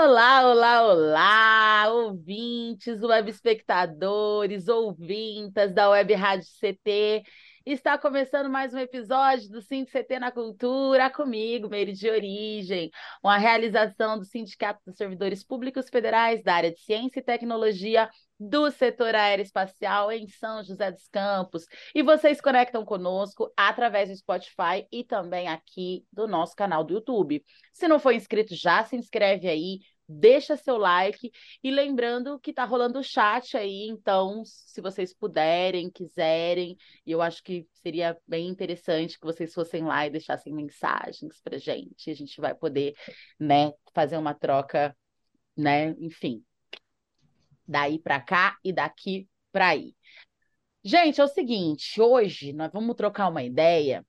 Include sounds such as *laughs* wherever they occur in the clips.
Olá, olá, olá, ouvintes, web espectadores, ouvintas da Web Rádio CT. Está começando mais um episódio do CT na Cultura comigo, Meire de Origem, uma realização do Sindicato dos Servidores Públicos Federais da área de Ciência e Tecnologia do setor aeroespacial em São José dos Campos. E vocês conectam conosco através do Spotify e também aqui do nosso canal do YouTube. Se não for inscrito, já se inscreve aí, deixa seu like e lembrando que tá rolando o chat aí, então, se vocês puderem, quiserem, eu acho que seria bem interessante que vocês fossem lá e deixassem mensagens pra gente. A gente vai poder, né, fazer uma troca, né, enfim, daí para cá e daqui para aí. Gente, é o seguinte, hoje nós vamos trocar uma ideia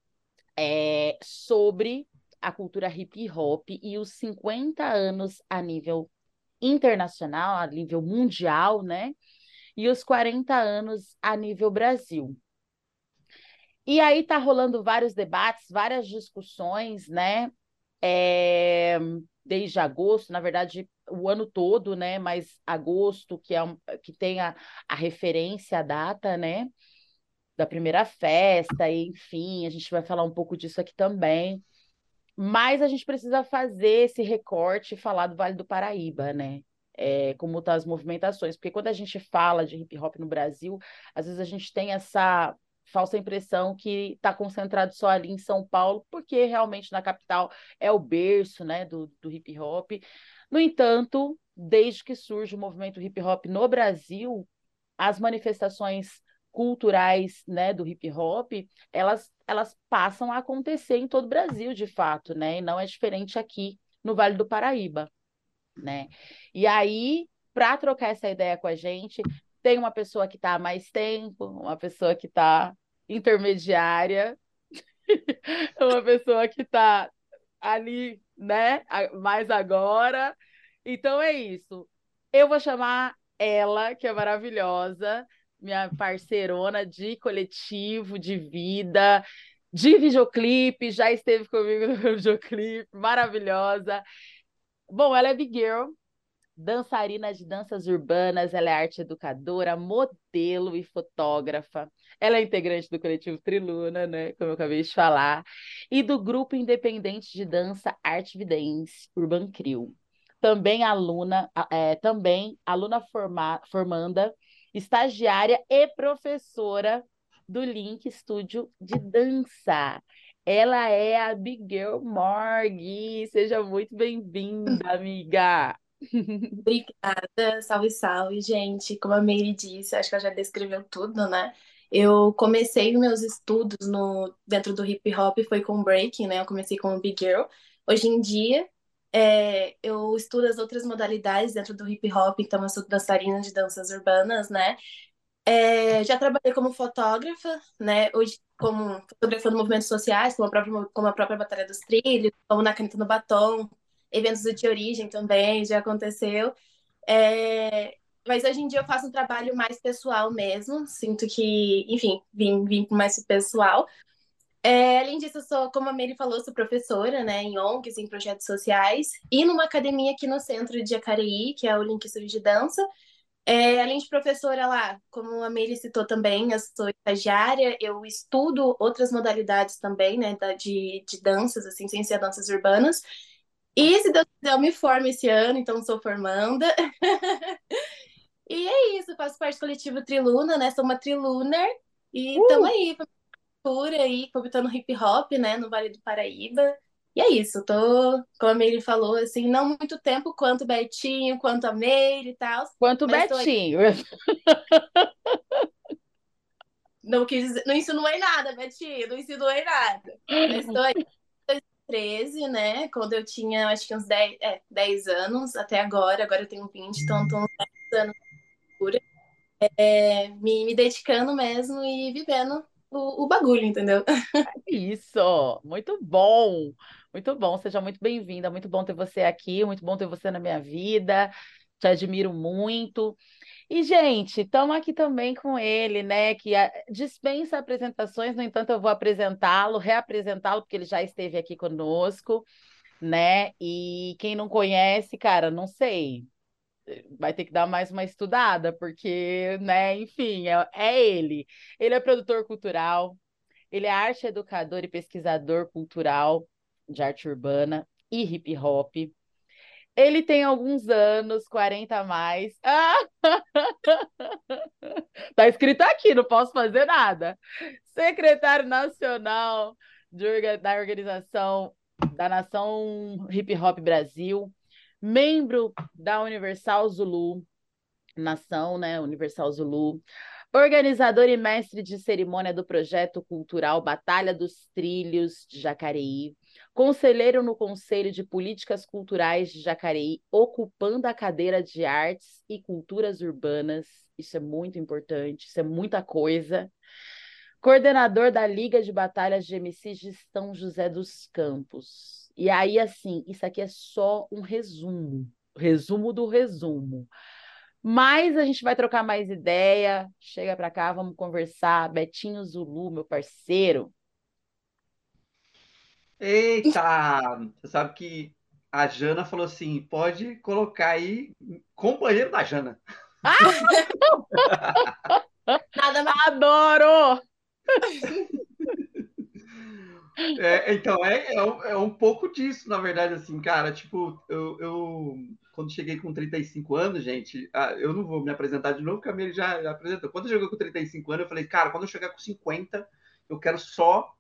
é, sobre a cultura hip hop e os 50 anos a nível internacional, a nível mundial, né? E os 40 anos a nível Brasil. E aí tá rolando vários debates, várias discussões, né? É, desde agosto, na verdade, o ano todo, né? Mas agosto, que é um, que tem a, a referência, a data, né? Da primeira festa, e, enfim, a gente vai falar um pouco disso aqui também. Mas a gente precisa fazer esse recorte e falar do Vale do Paraíba, né? É, como estão tá as movimentações, porque quando a gente fala de hip hop no Brasil, às vezes a gente tem essa falsa impressão que está concentrado só ali em São Paulo, porque realmente na capital é o berço né, do, do hip hop. No entanto, desde que surge o movimento hip hop no Brasil, as manifestações culturais né, do hip hop, elas, elas passam a acontecer em todo o Brasil, de fato, né? E não é diferente aqui no Vale do Paraíba, né? E aí, para trocar essa ideia com a gente, tem uma pessoa que está há mais tempo, uma pessoa que está intermediária, *laughs* uma pessoa que está ali, né, mais agora. Então é isso. Eu vou chamar ela, que é maravilhosa, minha parceirona de coletivo, de vida, de videoclipe, já esteve comigo no *laughs* videoclipe, maravilhosa. Bom, ela é Big Girl, dançarina de danças urbanas, ela é arte educadora, modelo e fotógrafa. Ela é integrante do coletivo Triluna, né, como eu acabei de falar, e do grupo independente de dança Arte Vidence, Urban Crew. Também aluna, é, também aluna forma, formanda, estagiária e professora do Link Estúdio de Dança. Ela é a Big Girl Morg. Seja muito bem-vinda, amiga. *laughs* Obrigada, salve, salve, gente. Como a Meire disse, acho que ela já descreveu tudo, né? Eu comecei meus estudos no, dentro do hip hop, foi com breaking, né? Eu comecei como big girl. Hoje em dia, é, eu estudo as outras modalidades dentro do hip hop, então eu sou dançarina de danças urbanas, né? É, já trabalhei como fotógrafa, né? Hoje, como fotografando movimentos sociais, como a própria, como a própria Batalha dos Trilhos, como na Caneta no Batom, eventos de origem também já aconteceu. É, mas hoje em dia eu faço um trabalho mais pessoal mesmo. Sinto que, enfim, vim, vim mais pessoal. É, além disso, eu sou, como a Mary falou, sou professora, né, em ONGs, em projetos sociais, e numa academia aqui no centro de Jacareí, que é o Link Studio de Dança. É, além de professora lá, como a Mary citou também, eu sou estagiária, eu estudo outras modalidades também, né, de, de danças, assim, sem ser danças urbanas. E se Deus quiser, eu me formo esse ano, então sou formanda. *laughs* e é isso, faço parte do coletivo Triluna, né? Sou uma Triluner e estamos uh! aí, por aí, comentando hip hop, né, no Vale do Paraíba. E é isso, tô, como a Meire falou, assim, não muito tempo quanto Betinho, quanto a Meire e tal. Quanto Betinho. Não quis não insinuei nada, Betinho, não insinuei nada. Mas tô aí *laughs* 13, né? Quando eu tinha, acho que uns 10, é, 10 anos, até agora. Agora eu tenho 20, então estou uns 10 anos é, me, me dedicando mesmo e vivendo o, o bagulho, entendeu? *laughs* Isso, muito bom, muito bom. Seja muito bem-vinda, muito bom ter você aqui, muito bom ter você na minha vida. Te admiro muito. E, gente, estamos aqui também com ele, né? Que a- dispensa apresentações, no entanto, eu vou apresentá-lo, reapresentá-lo, porque ele já esteve aqui conosco, né? E quem não conhece, cara, não sei, vai ter que dar mais uma estudada, porque, né, enfim, é, é ele. Ele é produtor cultural, ele é arte educador e pesquisador cultural de arte urbana e hip hop. Ele tem alguns anos, 40 a mais. Ah! *laughs* Tá escrito aqui, não posso fazer nada. Secretário Nacional de da Organização da Nação Hip Hop Brasil, membro da Universal Zulu, Nação, né? Universal Zulu, organizador e mestre de cerimônia do projeto cultural Batalha dos Trilhos de Jacareí, conselheiro no Conselho de Políticas Culturais de Jacareí, ocupando a cadeira de Artes e Culturas Urbanas. Isso é muito importante, isso é muita coisa. Coordenador da Liga de Batalhas de MCs de São José dos Campos. E aí, assim, isso aqui é só um resumo, resumo do resumo. Mas a gente vai trocar mais ideia. Chega para cá, vamos conversar. Betinho Zulu, meu parceiro. Eita! *laughs* Você sabe que a Jana falou assim: pode colocar aí companheiro da Jana. *laughs* Nada mais. Adoro! *laughs* É, então, é, é, um, é um pouco disso, na verdade, assim, cara. Tipo, eu, eu quando cheguei com 35 anos, gente, ah, eu não vou me apresentar de novo, porque a Miri já, já apresentou. Quando eu cheguei com 35 anos, eu falei, cara, quando eu chegar com 50, eu quero só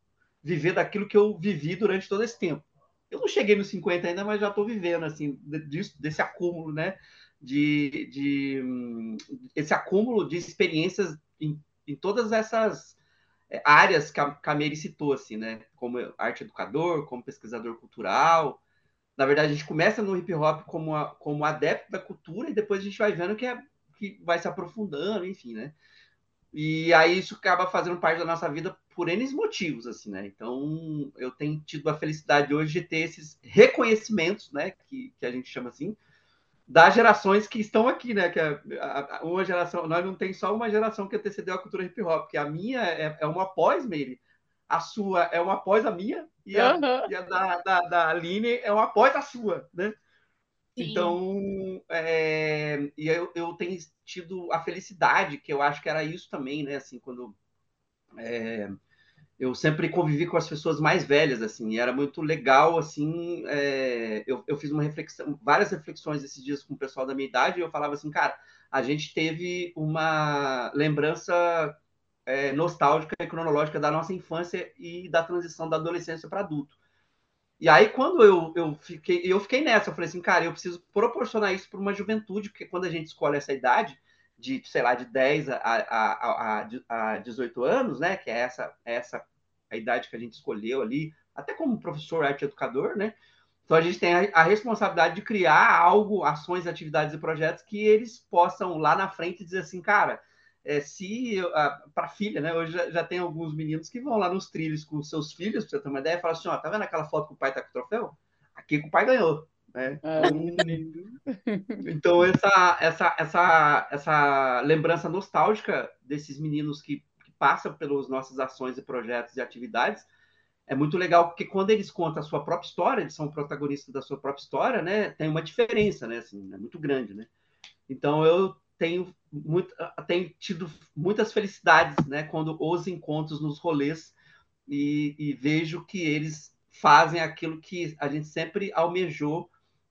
viver daquilo que eu vivi durante todo esse tempo. Eu não cheguei nos 50 ainda, mas já estou vivendo, assim, disso, desse acúmulo, né? De, de esse acúmulo de experiências em, em todas essas áreas que a, Mary citou, assim, né? Como arte educador, como pesquisador cultural. Na verdade, a gente começa no hip hop como, a, como adepto da cultura e depois a gente vai vendo que, é, que vai se aprofundando, enfim, né? E aí isso acaba fazendo parte da nossa vida por N motivos, assim, né? Então, eu tenho tido a felicidade hoje de ter esses reconhecimentos, né? Que, que a gente chama assim, das gerações que estão aqui, né? Que é uma geração, nós não tem só uma geração que antecedeu a cultura hip hop, que a minha é, é uma pós, Meire, a sua é uma após a minha, e a, uhum. e a da, da, da Aline é uma após a sua, né? Sim. Então, é, e eu, eu tenho tido a felicidade, que eu acho que era isso também, né? Assim, quando é, eu sempre convivi com as pessoas mais velhas, assim, e era muito legal, assim, é, eu, eu fiz uma reflexão, várias reflexões esses dias com o pessoal da minha idade, e eu falava assim, cara, a gente teve uma lembrança é, nostálgica e cronológica da nossa infância e da transição da adolescência para adulto. E aí, quando eu, eu fiquei, eu fiquei nessa, eu falei assim, cara, eu preciso proporcionar isso para uma juventude, porque quando a gente escolhe essa idade, de, sei lá, de 10 a, a, a, a 18 anos, né, que é essa, essa a idade que a gente escolheu ali, até como professor, arte educador, né, então a gente tem a, a responsabilidade de criar algo, ações, atividades e projetos que eles possam lá na frente dizer assim, cara, é, se para filha, né? Hoje já, já, tem alguns meninos que vão lá nos trilhos com seus filhos, para você ter uma ideia, e falam assim: ó, tá vendo aquela foto que o pai tá com o troféu? Aqui que o pai ganhou. Né? É, então, essa, essa, essa, essa lembrança nostálgica desses meninos que, que passam pelas nossas ações e projetos e atividades é muito legal, porque quando eles contam a sua própria história, eles são protagonistas da sua própria história, né? Tem uma diferença, né? Assim, é muito grande, né? Então, eu tenho, muito, tenho tido muitas felicidades né, quando os encontros nos rolês e, e, vejo que eles fazem aquilo que a gente sempre almejou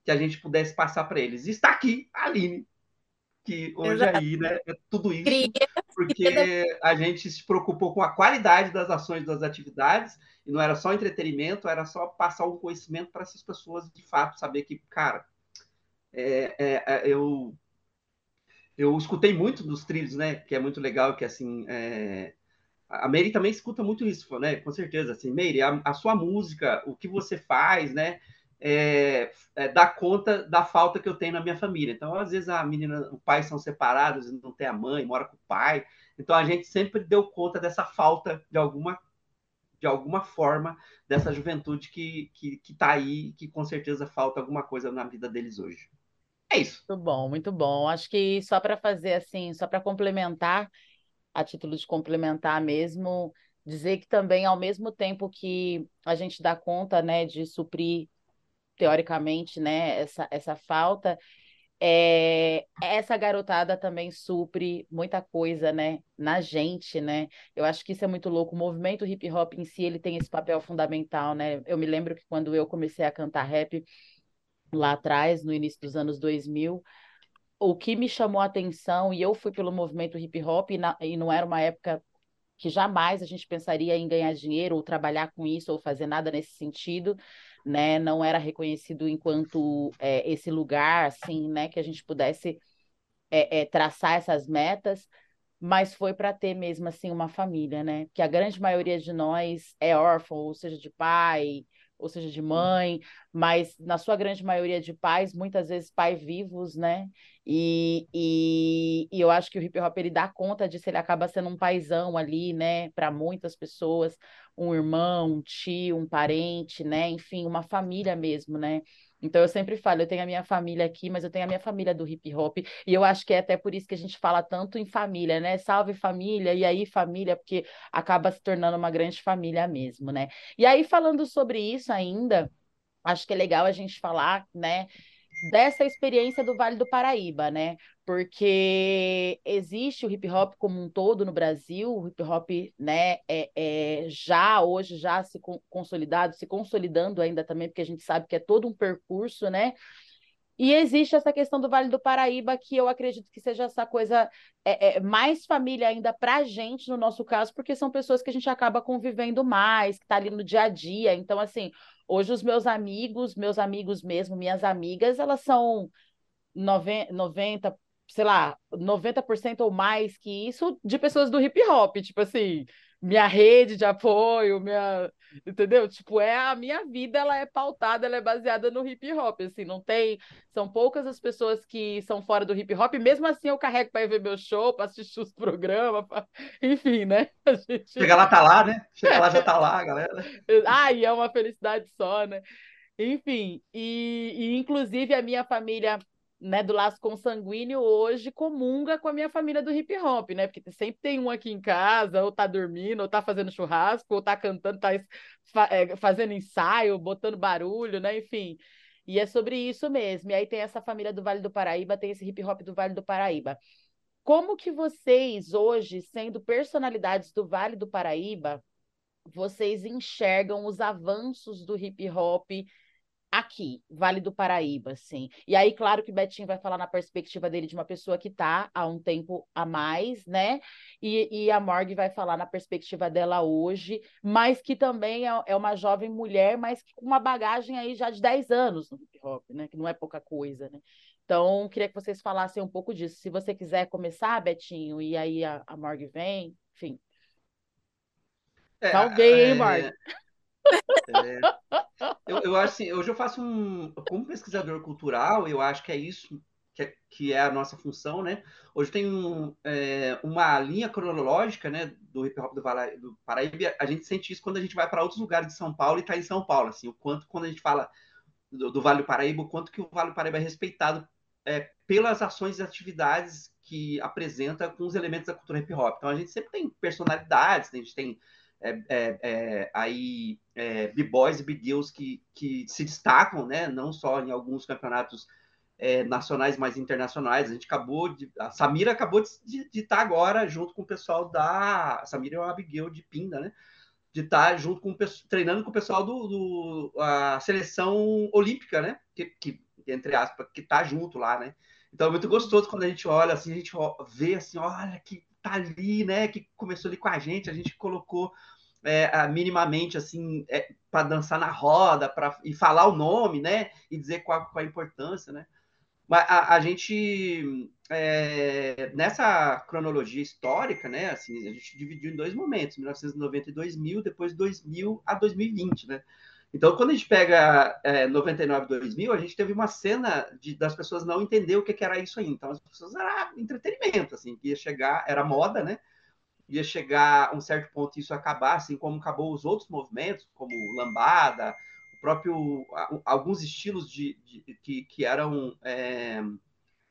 que a gente pudesse passar para eles. Está aqui a Aline, que hoje Exato. aí né, é tudo isso, porque a gente se preocupou com a qualidade das ações, das atividades, e não era só entretenimento, era só passar um conhecimento para essas pessoas de fato saber que, cara, é, é, é eu eu escutei muito dos trilhos, né? Que é muito legal, que assim. É... A Meire também escuta muito isso, né? Com certeza. Assim, Meire, a, a, sua música, o que você faz, né? É, é, dar conta da falta que eu tenho na minha família. Então, às vezes a menina, os pais são separados, não tem a mãe, mora com o pai. Então, a gente sempre deu conta dessa falta de alguma de alguma forma dessa juventude que que que está aí, que com certeza falta alguma coisa na vida deles hoje. É isso. Muito bom, muito bom. Acho que só para fazer assim, só para complementar, a título de complementar mesmo, dizer que também ao mesmo tempo que a gente dá conta, né, de suprir teoricamente, né, essa, essa falta, é, essa garotada também supre muita coisa, né, na gente, né? Eu acho que isso é muito louco. O movimento hip hop em si, ele tem esse papel fundamental, né? Eu me lembro que quando eu comecei a cantar rap lá atrás, no início dos anos 2000, o que me chamou a atenção, e eu fui pelo movimento hip hop, e, na, e não era uma época que jamais a gente pensaria em ganhar dinheiro ou trabalhar com isso ou fazer nada nesse sentido, né, não era reconhecido enquanto é, esse lugar, assim, né, que a gente pudesse é, é, traçar essas metas, mas foi para ter mesmo assim uma família, né? Que a grande maioria de nós é órfão, ou seja, de pai, ou seja, de mãe, mas na sua grande maioria de pais, muitas vezes pais vivos, né? E, e, e, eu acho que o hip hop ele dá conta disso, ele acaba sendo um paizão ali, né? Para muitas pessoas, um irmão, um tio, um parente, né? Enfim, uma família mesmo, né? Então eu sempre falo, eu tenho a minha família aqui, mas eu tenho a minha família do hip hop, e eu acho que é até por isso que a gente fala tanto em família, né? Salve família, e aí família, porque acaba se tornando uma grande família mesmo, né? E aí falando sobre isso ainda, acho que é legal a gente falar, né? Dessa experiência do Vale do Paraíba, né? Porque existe o hip hop como um todo no Brasil, o hip hop, né, é, é já hoje já se consolidado, se consolidando ainda também, porque a gente sabe que é todo um percurso, né? E existe essa questão do Vale do Paraíba, que eu acredito que seja essa coisa é, é, mais família ainda para a gente, no nosso caso, porque são pessoas que a gente acaba convivendo mais, que está ali no dia a dia. Então, assim, hoje os meus amigos, meus amigos mesmo, minhas amigas, elas são 90, 90 sei lá, 90% ou mais que isso de pessoas do hip hop, tipo assim, minha rede de apoio, minha, entendeu? Tipo, é a minha vida, ela é pautada, ela é baseada no hip hop, assim, não tem, são poucas as pessoas que são fora do hip hop, mesmo assim eu carrego para ir ver meu show, para assistir os *laughs* programas, pra... enfim, né? *laughs* A gente... Chega lá tá lá, né? Chega lá já tá lá, galera. *laughs* Ai, é uma felicidade só, né? Enfim, e, e inclusive a minha família né, do laço consanguíneo hoje comunga com a minha família do hip hop, né? Porque sempre tem um aqui em casa, ou tá dormindo, ou tá fazendo churrasco, ou tá cantando, tá é, fazendo ensaio, botando barulho, né? Enfim. E é sobre isso mesmo. E aí tem essa família do Vale do Paraíba, tem esse hip hop do Vale do Paraíba. Como que vocês hoje, sendo personalidades do Vale do Paraíba, vocês enxergam os avanços do hip hop aqui, Vale do Paraíba, assim. E aí, claro que o Betinho vai falar na perspectiva dele de uma pessoa que está há um tempo a mais, né? E, e a Morg vai falar na perspectiva dela hoje, mas que também é, é uma jovem mulher, mas com uma bagagem aí já de 10 anos no hip hop, né? Que não é pouca coisa, né? Então, queria que vocês falassem um pouco disso. Se você quiser começar, Betinho, e aí a, a Morg vem, enfim. É, Salvei, é... hein, Morg? É, eu, eu acho assim, hoje eu faço um. Como pesquisador cultural, eu acho que é isso que é, que é a nossa função, né? Hoje tem um, é, uma linha cronológica, né, do hip hop do, do Paraíba. A gente sente isso quando a gente vai para outros lugares de São Paulo e está em São Paulo, assim, o quanto quando a gente fala do, do, Vale do Paraíba, o quanto que o Vale do Paraíba é respeitado é, pelas ações e atividades que apresenta com os elementos da cultura hip hop. Então a gente sempre tem personalidades, né? a gente tem é, é, é, aí é, b-boys e b-girls que, que se destacam, né? Não só em alguns campeonatos é, nacionais, mas internacionais. A gente acabou de, a Samira acabou de, estar agora junto com o pessoal da a Samira é uma b-girl de Pinda, né? De estar junto com treinando com o pessoal do, do a seleção olímpica, né? Que, que entre aspas que tá junto lá, né? Então é muito gostoso quando a gente olha assim, a gente vê assim, olha que tá ali, né? Que começou ali com a gente, a gente colocou é, minimamente assim é, para dançar na roda, para e falar o nome, né? E dizer qual, qual a importância, né? Mas a, a gente é, nessa cronologia histórica, né? Assim, a gente dividiu em dois momentos, 1990 e 2000, depois 2000 a 2020, né? Então, quando a gente pega é, 99, 2000, a gente teve uma cena de, das pessoas não entender o que, que, era isso aí. Então, as pessoas era entretenimento, assim, ia chegar, era moda, né? Ia chegar a um certo ponto isso acabar, assim como acabou os outros movimentos, como lambada, o próprio alguns estilos de, de que, que eram é,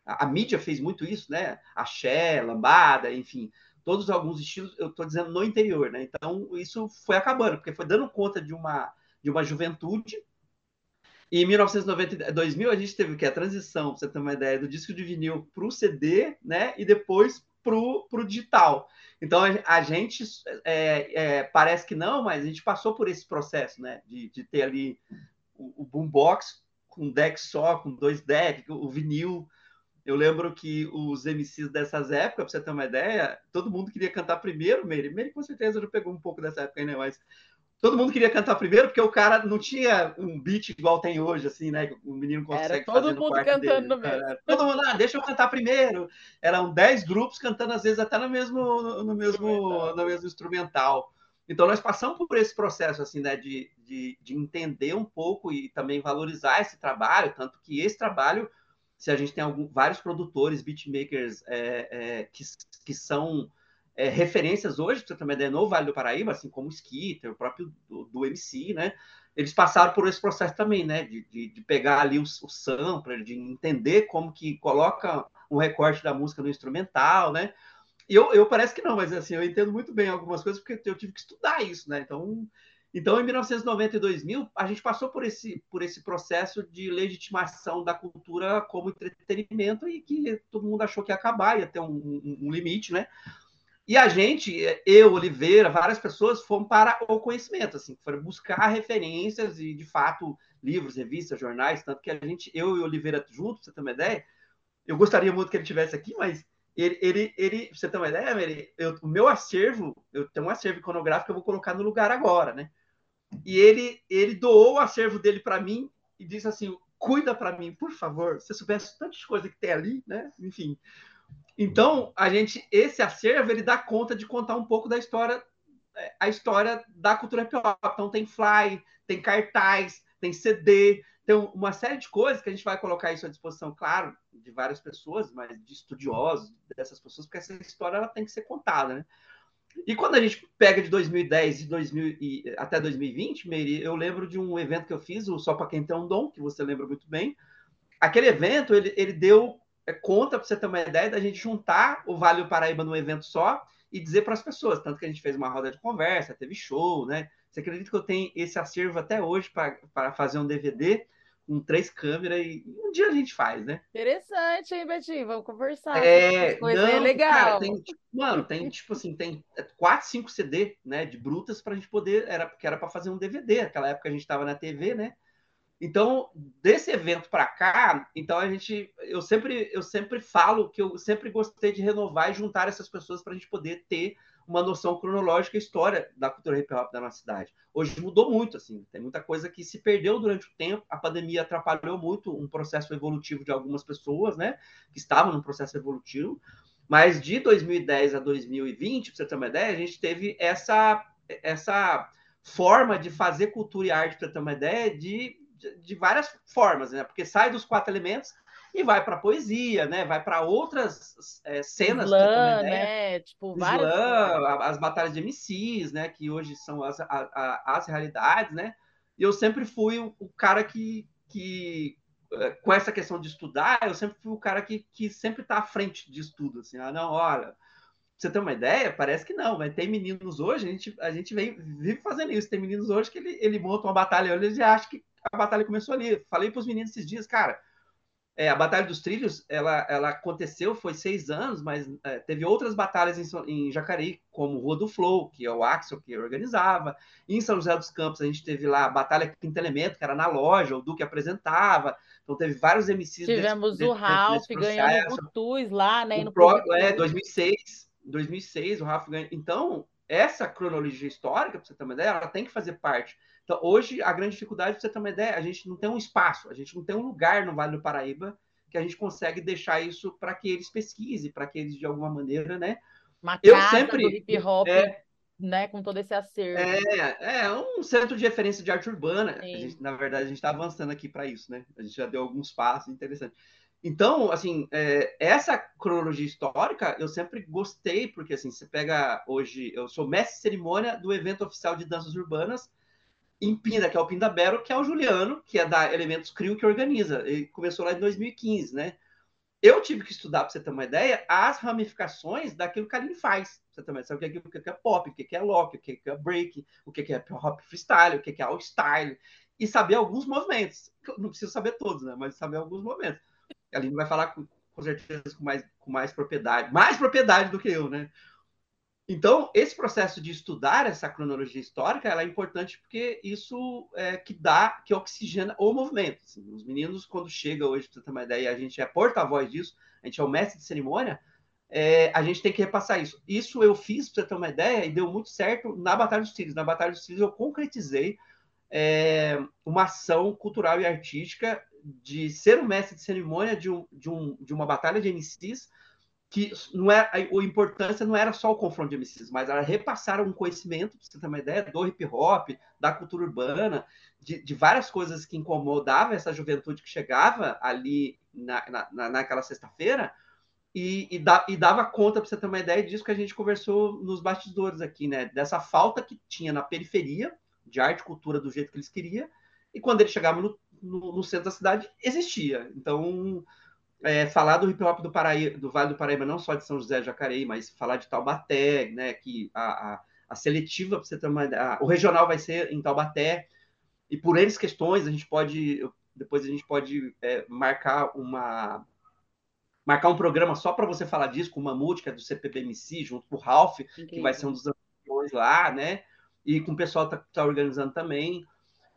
a, a, mídia fez muito isso, né? Axé, lambada, enfim, todos alguns estilos. Eu estou dizendo no interior, né? Então isso foi acabando porque foi dando conta de uma de uma juventude. E em 1990, 2000, a gente teve que a transição, para você ter uma ideia, do disco de vinil para o CD, né? E depois para o digital. Então a gente é, é, parece que não, mas a gente passou por esse processo, né? De, de ter ali o, o boombox com deck só, com dois decks, o vinil. Eu lembro que os MCs dessas épocas, para você ter uma ideia, todo mundo queria cantar primeiro, Meire. Meire com certeza já pegou um pouco dessa época, né? Mas todo mundo queria cantar primeiro, porque o cara não tinha um beat igual tem hoje, assim, né? O menino consegue Era todo mundo cantando dele. no mesmo. todo mundo, ah, deixa eu cantar primeiro. Eram dez grupos cantando, às vezes, até no mesmo, no mesmo, no mesmo instrumental. Então, nós passamos por esse processo, assim, né? De, de, de entender um pouco e também valorizar esse trabalho, tanto que esse trabalho, se a gente tem algum, vários produtores, beatmakers é, é, que, que são é, referências hoje, você uma ideia, no Vale do Paraíba, assim como o Skitter, o próprio do, do, MC, né? Eles passaram por esse processo também, né? De, de, de pegar ali o, o sampler, de entender como que coloca um recorte da música no instrumental, né? Eu, eu parece que não, mas assim, eu entendo muito bem algumas coisas porque eu tive que estudar isso, né? Então, então, em 1990 e 2000, a gente passou por esse, por esse processo de legitimação da cultura como entretenimento e que todo mundo achou que ia acabar, ia ter um, um, um limite, né? E a gente, eu, Oliveira, várias pessoas foram para o conhecimento, assim, foram buscar referências e, de fato, livros, revistas, jornais, tanto que a gente, eu e Oliveira juntos, você ter uma ideia, eu gostaria muito que ele tivesse aqui, mas ele, ele, ele você ter uma ideia, ele, eu, o meu acervo, eu tenho um acervo iconográfico que eu vou colocar no lugar agora, né? E ele, ele doou o acervo dele para mim e disse assim: cuida para mim, por favor. Se você soubesse tantas coisas que tem ali, né? Enfim. Então, a gente, esse acervo, ele dá conta de contar um pouco da história, é, a história da cultura hip hop. Então, tem fly, tem cartaz, tem CD, tem uma série de coisas que a gente vai colocar isso à disposição, claro, de várias pessoas, mas de estudiosos dessas pessoas, porque essa história ela tem que ser contada, né? E quando a gente pega de 2010 e 2000 e até 2020, Meire, eu lembro de um evento que eu fiz, o Só para Quem Tem um Dom, que você lembra muito bem. Aquele evento, ele, ele deu conta, para você ter uma ideia, da gente juntar o Vale do Paraíba num evento só e dizer para as pessoas. Tanto que a gente fez uma roda de conversa, teve show, né? Você acredita que eu tenho esse acervo até hoje para fazer um DVD com três câmeras e um dia a gente faz, né? Interessante, hein, Betinho? Vamos conversar. É, coisa não, é legal. Cara, tem, tipo, mano, tem tipo assim, tem quatro, cinco CD, né, de brutas para a gente poder, era porque era para fazer um DVD. Naquela época a gente estava na TV, né? Então, desse evento para cá, então a gente, eu sempre, eu sempre falo que eu sempre gostei de renovar e juntar essas pessoas para a gente poder ter uma noção cronológica e história da cultura hip hop da nossa cidade. Hoje mudou muito, assim, tem muita coisa que se perdeu durante o tempo. A pandemia atrapalhou muito um processo evolutivo de algumas pessoas, né, que estavam no processo evolutivo. Mas de 2010 a 2020, para você ter uma ideia, a gente teve essa essa forma de fazer cultura e arte, para ter uma ideia, de de, várias formas, né? Porque sai dos quatro elementos e vai para poesia, né? Vai para outras é, cenas. Slam, né? Tipo, várias. Slam, as batalhas de MCs, né? Que hoje são as, a, as realidades, né? E eu sempre fui o, o, cara que, que, é, com essa questão de estudar, eu sempre fui o cara que, que sempre está à frente de estudo, assim, ah, não, olha, você ter uma ideia, parece que não, mas tem meninos hoje, a gente, a gente vem, vive fazendo isso, tem meninos hoje que ele, ele monta uma batalha, ele já acha que a batalha começou ali. Falei para os meninos esses dias, cara. É, a Batalha dos Trilhos, ela, ela aconteceu, foi seis anos, mas é, teve outras batalhas em, em, Jacareí, como Rua do Flow, que é o Axel que organizava. Em São José dos Campos, a gente teve lá a Batalha Quinto Elemento, que era na loja, o Duque apresentava. Então, teve vários MCs. Tivemos desse, o Ralph ganhando o Tuz lá, né? O pro, é, 2006. 2006, o Ralph ganhou. Então, essa cronologia histórica, para você ter uma ideia, ela tem que fazer parte então, hoje, a grande dificuldade, para você ter uma ideia, a gente não tem um espaço, a gente não tem um lugar no Vale do Paraíba que a gente consegue deixar isso para que eles pesquisem, para que eles, de alguma maneira, né? Uma eu sempre, hip hop. É, né, com todo esse acervo. É, é um centro de referência de arte urbana. Gente, na verdade, a gente está avançando aqui para isso, né? A gente já deu alguns passos interessantes. Então, assim, é, essa cronologia histórica eu sempre gostei, porque assim, você pega hoje, eu sou mestre de cerimônia do evento oficial de danças urbanas em Pinda, que é o Pinda Bero, que é o Juliano, que é da Elementos Crio, que organiza. Ele começou lá em 2015, né? Eu tive que estudar, para você ter uma ideia, as ramificações daquilo que a Aline faz. Você também sabe o que é, o que é pop, o que é lock, o que é break, o que é hop freestyle, o que é all style, e saber alguns movimentos. Não preciso saber todos, né? Mas saber alguns movimentos. A Aline vai falar com, com certeza com mais, com mais propriedade, mais propriedade do que eu, né? Então, esse processo de estudar essa cronologia histórica é importante porque isso é que dá, que oxigena o movimento. Assim, os meninos, quando chegam hoje, para você ter uma ideia, a gente é porta-voz disso, a gente é o mestre de cerimônia, é, a gente tem que repassar isso. Isso eu fiz, para você ter uma ideia, e deu muito certo na Batalha dos Filhos. Na Batalha dos Filhos eu concretizei é, uma ação cultural e artística de ser o mestre de cerimônia de, um, de, um, de uma batalha de MCs que não é a importância não era só o confronto de MCs, mas era repassar um conhecimento, para você ter uma ideia, do hip hop, da cultura urbana, de, de várias coisas que incomodavam essa juventude que chegava ali na, na, naquela sexta-feira, e, e, da, e, dava conta, para você ter uma ideia, disso que a gente conversou nos bastidores aqui, né? Dessa falta que tinha na periferia de arte e cultura do jeito que eles queriam, e quando eles chegavam no, no, no centro da cidade, existia. Então, é, falar do hip hop do, Paraíba, do Vale do Paraíba, não só de São José de Jacareí, mas falar de Taubaté, né, que a, a, a seletiva, para você ter uma a, o regional vai ser em Taubaté, e por eles questões, a gente pode, depois a gente pode é, marcar uma marcar um programa só para você falar disso, com o Mamute, que é do CPBMC, junto com o Ralph, Incrível. que vai ser um dos anos lá, né, e com o pessoal que está tá organizando também,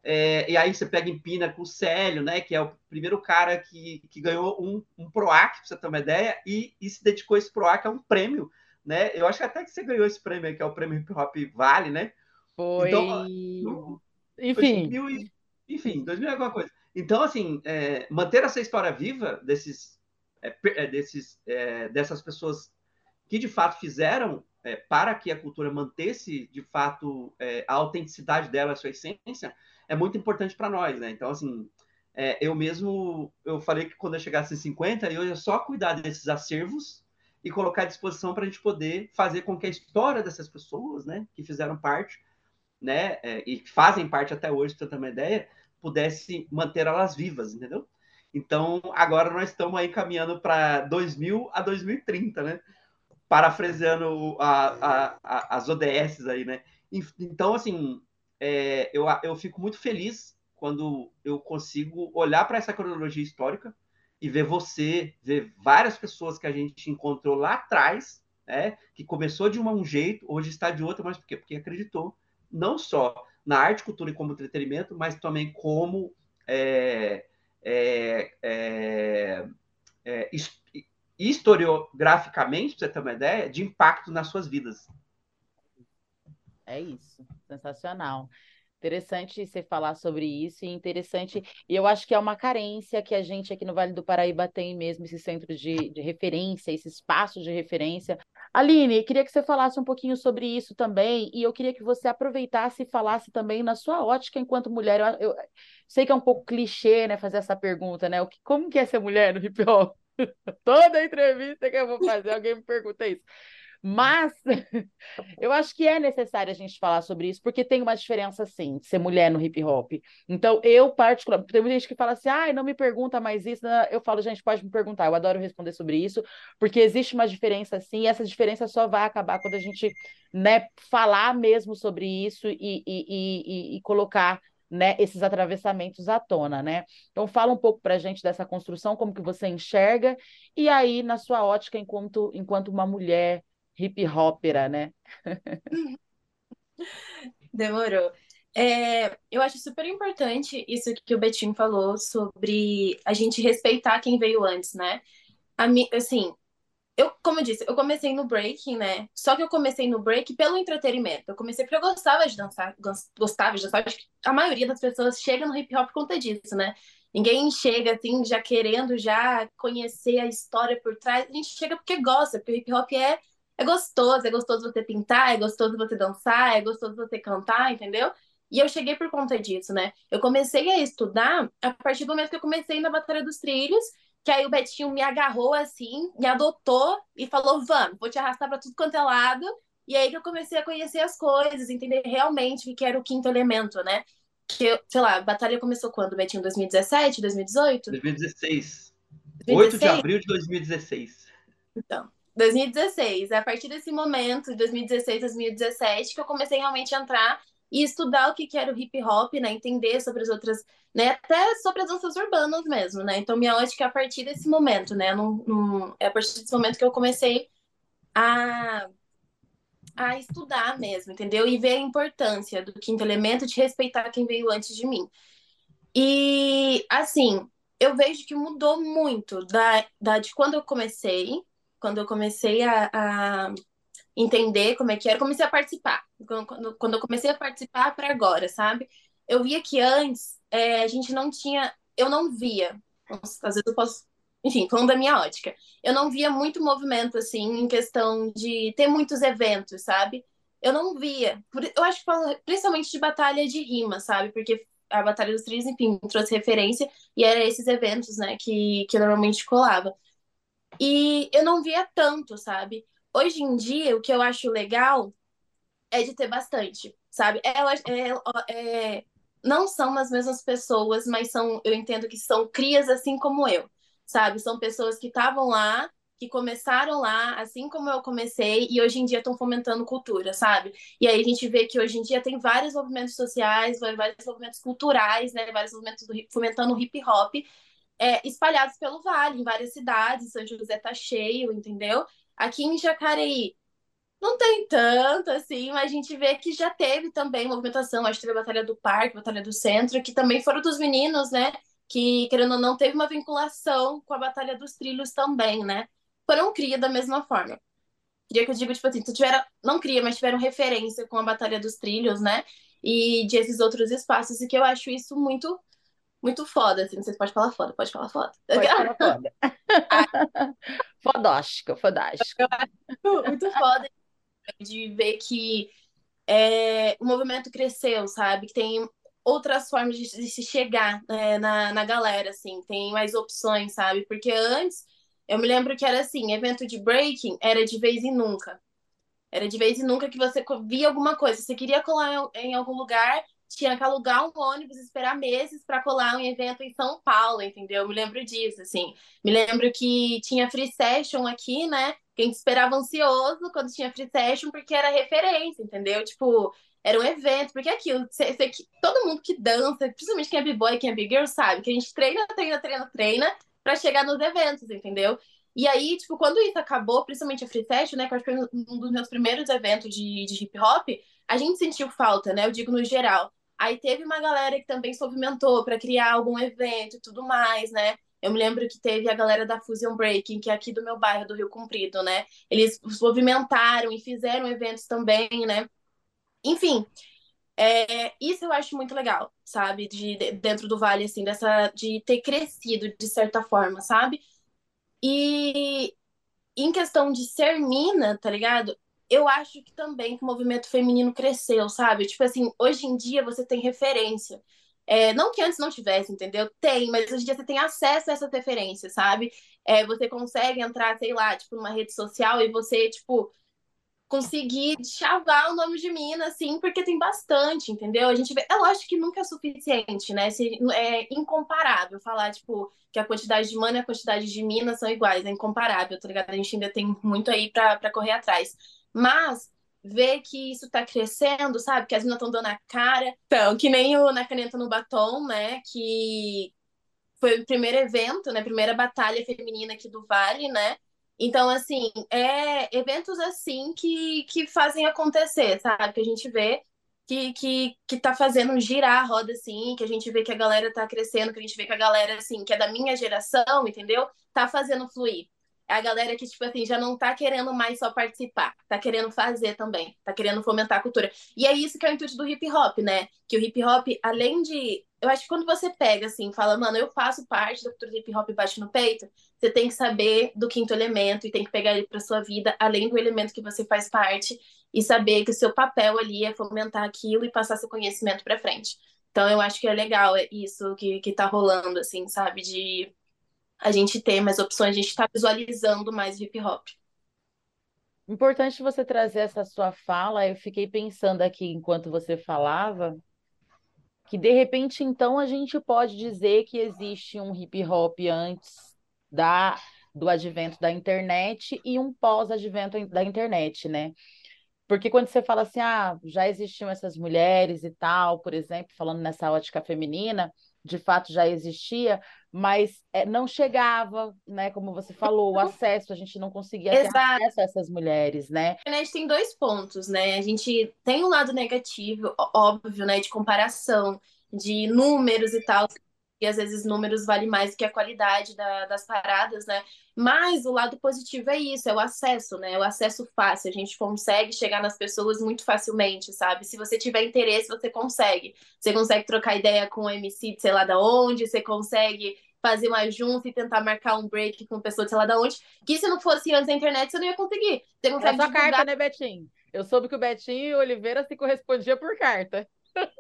é, e aí você pega em Pina com o Célio, né, que é o primeiro cara que, que ganhou um, um PROAC, para você ter uma ideia, e, e se dedicou esse PROAC a um prêmio, né? Eu acho que até que você ganhou esse prêmio que é o prêmio Hip Hop Vale, né? Foi. Então, no, enfim. Foi enfim, 2000 é alguma coisa. Então, assim, é, manter essa história viva desses, é, é, desses, é, dessas pessoas que de fato fizeram é, para que a cultura mantesse de fato é, a autenticidade dela, a sua essência, é muito importante para nós, né? Então, assim, é, eu mesmo, eu falei que quando eu chegasse em 50, eu ia só cuidar desses acervos e colocar à disposição para a gente poder fazer com que a história dessas pessoas, né, que fizeram parte, né, é, e fazem parte até hoje, para ter uma ideia, pudesse manter elas vivas, entendeu? Então, agora nós estamos aí caminhando para 2000 a 2030, né? Parafraseando a, a, a, as ODS aí, né? Então, assim, é, eu, eu fico muito feliz quando eu consigo olhar para essa cronologia histórica e ver você, ver várias pessoas que a gente encontrou lá atrás, né, que começou de um jeito, hoje está de outro, mas por quê? Porque acreditou não só na arte, cultura e como entretenimento, mas também como é, é, é, é historiograficamente, para você ter uma ideia, de impacto nas suas vidas. É isso, sensacional. Interessante você falar sobre isso e interessante, e eu acho que é uma carência que a gente aqui no Vale do Paraíba tem mesmo, esses centros de, de referência, esses espaços de referência. Aline, queria que você falasse um pouquinho sobre isso também, e eu queria que você aproveitasse e falasse também na sua ótica enquanto mulher. Eu, eu sei que é um pouco clichê, né, fazer essa pergunta, né? O que, como que é ser mulher no hip hop? *laughs* Toda entrevista que eu vou fazer, alguém me pergunta isso. Mas *laughs* eu acho que é necessário a gente falar sobre isso, porque tem uma diferença, sim, de ser mulher no hip hop. Então, eu, particularmente, tem muita gente que fala assim, ai, não me pergunta mais isso. Eu falo, gente, pode me perguntar, eu adoro responder sobre isso, porque existe uma diferença, sim, e essa diferença só vai acabar quando a gente né, falar mesmo sobre isso e, e, e, e colocar né, esses atravessamentos à tona, né? Então fala um pouco para a gente dessa construção, como que você enxerga, e aí na sua ótica enquanto, enquanto uma mulher hip hopera, né? *laughs* Demorou. É, eu acho super importante isso que o Betinho falou sobre a gente respeitar quem veio antes, né? A assim, eu, como eu disse, eu comecei no breaking, né? Só que eu comecei no break pelo entretenimento. Eu comecei porque eu gostava de dançar, gostava de dançar. Acho que a maioria das pessoas chega no hip hop por conta disso, né? Ninguém chega assim já querendo já conhecer a história por trás. A gente chega porque gosta, porque o hip hop é é gostoso, é gostoso você pintar, é gostoso você dançar, é gostoso você cantar, entendeu? E eu cheguei por conta disso, né? Eu comecei a estudar a partir do momento que eu comecei na Batalha dos Trilhos, que aí o Betinho me agarrou assim, me adotou e falou: vamos, vou te arrastar para tudo quanto é lado. E aí que eu comecei a conhecer as coisas, entender realmente o que era o quinto elemento, né? Que, eu, sei lá, a batalha começou quando, Betinho? 2017, 2018? 2016. 2016. 8 de abril de 2016. Então, 2016. É a partir desse momento, de 2016, 2017, que eu comecei realmente a entrar e estudar o que, era o hip hop, né? Entender sobre as outras, né? Até sobre as danças urbanas mesmo, né? Então, minha ótica é a partir desse momento, né? É a partir desse momento que eu comecei a, a estudar mesmo, entendeu? E ver a importância do quinto elemento de respeitar quem veio antes de mim. E, assim, eu vejo que mudou muito da, da, de quando eu comecei, quando eu comecei a, a entender como é que era, comecei a participar. Quando, quando eu comecei a participar para agora, sabe? Eu via que antes é, a gente não tinha, eu não via, às vezes eu posso, enfim, falando da minha ótica, eu não via muito movimento assim em questão de ter muitos eventos, sabe? Eu não via, eu acho que principalmente de batalha de rima, sabe? Porque a Batalha dos Trilhos, enfim, trouxe referência e era esses eventos, né, que, que normalmente colava. E eu não via tanto, sabe? Hoje em dia, o que eu acho legal é de ter bastante, sabe? É, é, é, não são as mesmas pessoas, mas são, eu entendo que são crias assim como eu, sabe? São pessoas que estavam lá, que começaram lá, assim como eu comecei, e hoje em dia estão fomentando cultura, sabe? E aí a gente vê que hoje em dia tem vários movimentos sociais, vários movimentos culturais, né? Vários movimentos do, fomentando o hip hop, é, espalhados pelo Vale, em várias cidades. São José tá cheio, entendeu? Aqui em Jacareí não tem tanto, assim, mas a gente vê que já teve também movimentação. Acho que teve a Batalha do Parque, Batalha do Centro, que também foram dos meninos, né? Que, querendo ou não, teve uma vinculação com a Batalha dos Trilhos também, né? Foram cria da mesma forma. Queria que eu digo, tipo assim, tu tiveram, não cria, mas tiveram referência com a Batalha dos Trilhos, né? E de esses outros espaços, e que eu acho isso muito muito foda, assim. Você pode falar foda, pode falar foda. Pode *laughs* falar foda. *laughs* Fodóstico, fodástico. Muito, foda de ver que é, o movimento cresceu, sabe? Que tem outras formas de, de se chegar né, na, na galera, assim. Tem mais opções, sabe? Porque antes, eu me lembro que era assim, evento de breaking era de vez em nunca. Era de vez em nunca que você via alguma coisa. Você queria colar em algum lugar, tinha que alugar um ônibus, esperar meses para colar um evento em São Paulo, entendeu? Eu me lembro disso, assim. Me lembro que tinha free session aqui, né? Que a gente esperava ansioso quando tinha free session, porque era referência, entendeu? Tipo, era um evento, porque aquilo, cê, cê, todo mundo que dança, principalmente quem é b-boy, quem é big girl, sabe que a gente treina, treina, treina, treina para chegar nos eventos, entendeu? E aí, tipo, quando isso acabou, principalmente a Free Session, né, que acho que foi um dos meus primeiros eventos de, de hip hop, a gente sentiu falta, né, eu digo no geral. Aí teve uma galera que também se movimentou para criar algum evento e tudo mais, né? Eu me lembro que teve a galera da Fusion Breaking, que é aqui do meu bairro, do Rio Comprido, né? Eles se movimentaram e fizeram eventos também, né? Enfim, é, isso eu acho muito legal, sabe? De, de, dentro do Vale, assim, dessa, de ter crescido de certa forma, sabe? E em questão de ser mina, tá ligado? Eu acho que também que o movimento feminino cresceu, sabe? Tipo assim, hoje em dia você tem referência. É, não que antes não tivesse, entendeu? Tem, mas hoje em dia você tem acesso a essas referências, sabe? É, você consegue entrar, sei lá, tipo, numa rede social e você, tipo, conseguir chavar o nome de mina, assim, porque tem bastante, entendeu? A gente vê, é lógico que nunca é suficiente, né? Se, é incomparável falar, tipo, que a quantidade de mana e a quantidade de minas são iguais, é incomparável, tá ligado? A gente ainda tem muito aí para correr atrás. Mas ver que isso tá crescendo, sabe? Que as meninas estão dando a cara. Então, que nem o Na Caneta no Batom, né? Que foi o primeiro evento, né? Primeira batalha feminina aqui do Vale, né? Então, assim, é eventos assim que, que fazem acontecer, sabe? Que a gente vê que, que, que tá fazendo girar a roda, assim, que a gente vê que a galera tá crescendo, que a gente vê que a galera, assim, que é da minha geração, entendeu? Tá fazendo fluir a galera que, tipo assim, já não tá querendo mais só participar, tá querendo fazer também, tá querendo fomentar a cultura. E é isso que é o intuito do hip hop, né? Que o hip hop, além de. Eu acho que quando você pega, assim, fala, mano, eu faço parte da cultura do hip hop e bate no peito, você tem que saber do quinto elemento e tem que pegar ele pra sua vida, além do elemento que você faz parte, e saber que o seu papel ali é fomentar aquilo e passar seu conhecimento pra frente. Então, eu acho que é legal isso que, que tá rolando, assim, sabe? De a gente ter mais opções, a gente está visualizando mais hip hop. Importante você trazer essa sua fala. Eu fiquei pensando aqui enquanto você falava que de repente então a gente pode dizer que existe um hip hop antes da do advento da internet e um pós-advento da internet, né? Porque quando você fala assim, ah, já existiam essas mulheres e tal, por exemplo, falando nessa ótica feminina, de fato já existia, mas é, não chegava, né? Como você falou, o acesso, a gente não conseguia ter acesso a essas mulheres, né? A gente tem dois pontos, né? A gente tem um lado negativo, óbvio, né? De comparação, de números e tal, e às vezes números valem mais do que a qualidade da, das paradas, né? Mas o lado positivo é isso, é o acesso, né? O acesso fácil, a gente consegue chegar nas pessoas muito facilmente, sabe? Se você tiver interesse, você consegue. Você consegue trocar ideia com o MC de sei lá da onde, você consegue fazer uma junta e tentar marcar um break com pessoa de sei lá da onde, que se não fosse antes da internet, você não ia conseguir. Você consegue é só divulgar... carta, né, Betinho? Eu soube que o Betinho e o Oliveira se correspondiam por carta.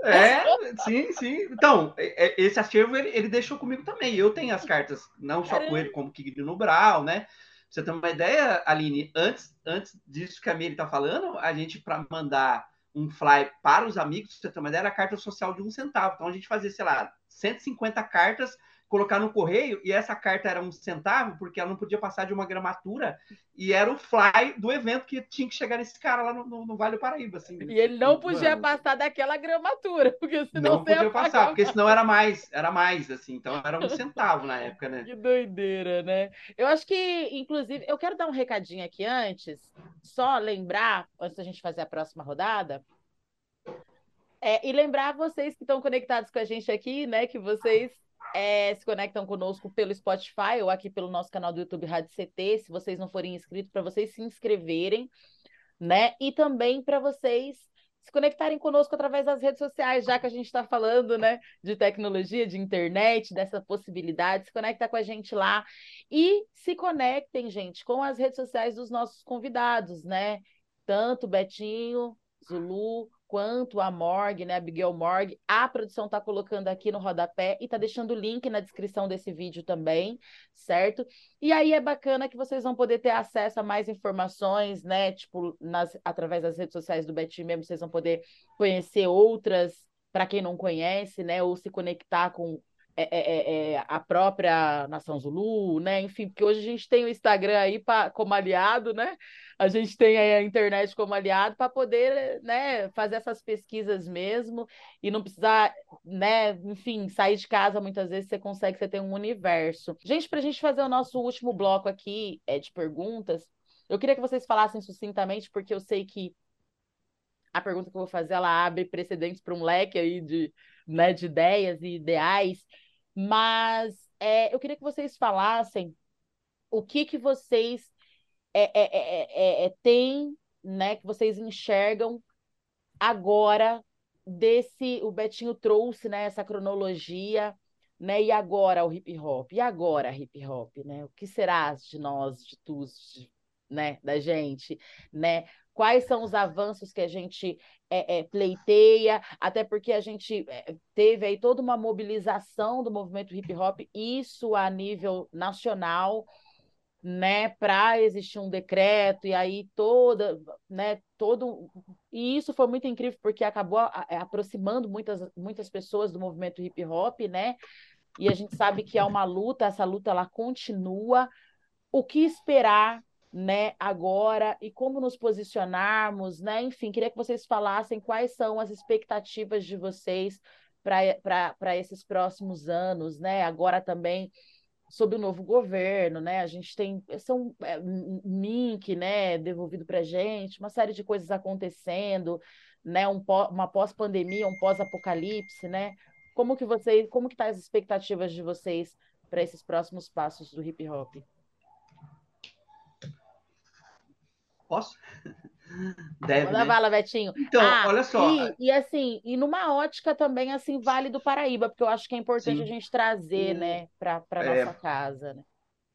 É, sim, sim. Então, é, é, esse acervo ele, ele, deixou comigo também. Eu tenho as cartas, não só com ele, como Kigli no Brau, né? você tem uma ideia, Aline, antes, antes disso que a Miri está falando, a gente, para mandar um fly para os amigos, você tem uma ideia, era a carta social de um centavo. Então a gente fazia, sei lá, 150 cartas colocar no correio e essa carta era um centavo porque ela não podia passar de uma gramatura e era o fly do evento que tinha que chegar nesse cara lá no, no, no Vale do Paraíba. Assim, e ele não podia mano, passar daquela gramatura, *laughs* porque senão não podia passar, porque senão era mais, era mais, assim, então era um centavo na época, né? Que doideira, né? Eu acho que, inclusive, eu quero dar um recadinho aqui antes, só lembrar, antes da gente fazer a próxima rodada, é, e lembrar vocês que estão conectados com a gente aqui, né, que vocês é, se conectam conosco pelo Spotify ou aqui pelo nosso canal do YouTube Rádio CT, se vocês não forem inscritos, para vocês se inscreverem, né? E também para vocês se conectarem conosco através das redes sociais, já que a gente está falando, né, de tecnologia, de internet, dessa possibilidade, se conecta com a gente lá e se conectem, gente, com as redes sociais dos nossos convidados, né? Tanto Betinho, Zulu, quanto a Morgue, né, Abigail Morgue. A produção está colocando aqui no rodapé e está deixando o link na descrição desse vídeo também, certo? E aí é bacana que vocês vão poder ter acesso a mais informações, né? Tipo, nas, através das redes sociais do Betim mesmo, vocês vão poder conhecer outras, para quem não conhece, né? Ou se conectar com é, é, é, é, a própria Nação Zulu, né? Enfim, porque hoje a gente tem o Instagram aí pra, como aliado, né? A gente tem a internet como aliado para poder, né, fazer essas pesquisas mesmo e não precisar, né, enfim, sair de casa muitas vezes você consegue, você tem um universo. Gente, para a gente fazer o nosso último bloco aqui é de perguntas, eu queria que vocês falassem sucintamente, porque eu sei que a pergunta que eu vou fazer ela abre precedentes para um leque aí de, né, de ideias e ideais, mas é, eu queria que vocês falassem o que que vocês é, é, é, têm, né, que vocês enxergam agora desse, o Betinho trouxe, né, essa cronologia, né, e agora o hip hop, e agora hip hop, né, o que será de nós, de tu, né, da gente, né, quais são os avanços que a gente é, é, pleiteia, até porque a gente é, teve aí toda uma mobilização do movimento hip hop, isso a nível nacional, né, para existir um decreto e aí toda, né, todo e isso foi muito incrível porque acabou aproximando muitas muitas pessoas do movimento hip hop, né? E a gente sabe que é uma luta, essa luta ela continua. O que esperar né, agora e como nos posicionarmos, né? Enfim, queria que vocês falassem quais são as expectativas de vocês para esses próximos anos, né? Agora também sob o novo governo, né? A gente tem são é, MINC, né, devolvido para gente, uma série de coisas acontecendo, né? Um, uma pós-pandemia, um pós-apocalipse, né? Como que vocês, como que tá as expectativas de vocês para esses próximos passos do hip hop? Posso? *laughs* Deve, Manda né? bala, Betinho. Então, ah, olha só. E, e, assim, e numa ótica também, assim, Vale do Paraíba, porque eu acho que é importante Sim. a gente trazer, né, para é... nossa casa, né?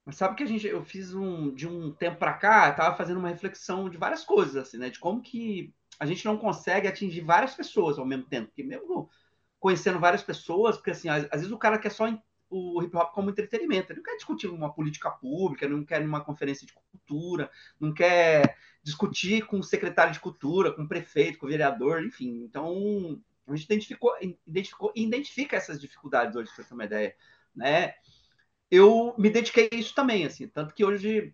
Mas sabe que a gente, eu fiz um, de um tempo para cá, estava fazendo uma reflexão de várias coisas, assim, né? De como que a gente não consegue atingir várias pessoas ao mesmo tempo. Porque mesmo conhecendo várias pessoas, porque assim, às, às vezes o cara quer só o hip hop como entretenimento. Ele não quer discutir uma política pública, não quer uma conferência de cultura, não quer discutir com o secretário de cultura, com o prefeito, com o vereador, enfim. Então, a gente identificou, identificou identifica essas dificuldades hoje, você ter uma ideia, né? Eu me dediquei a isso também, assim, tanto que hoje,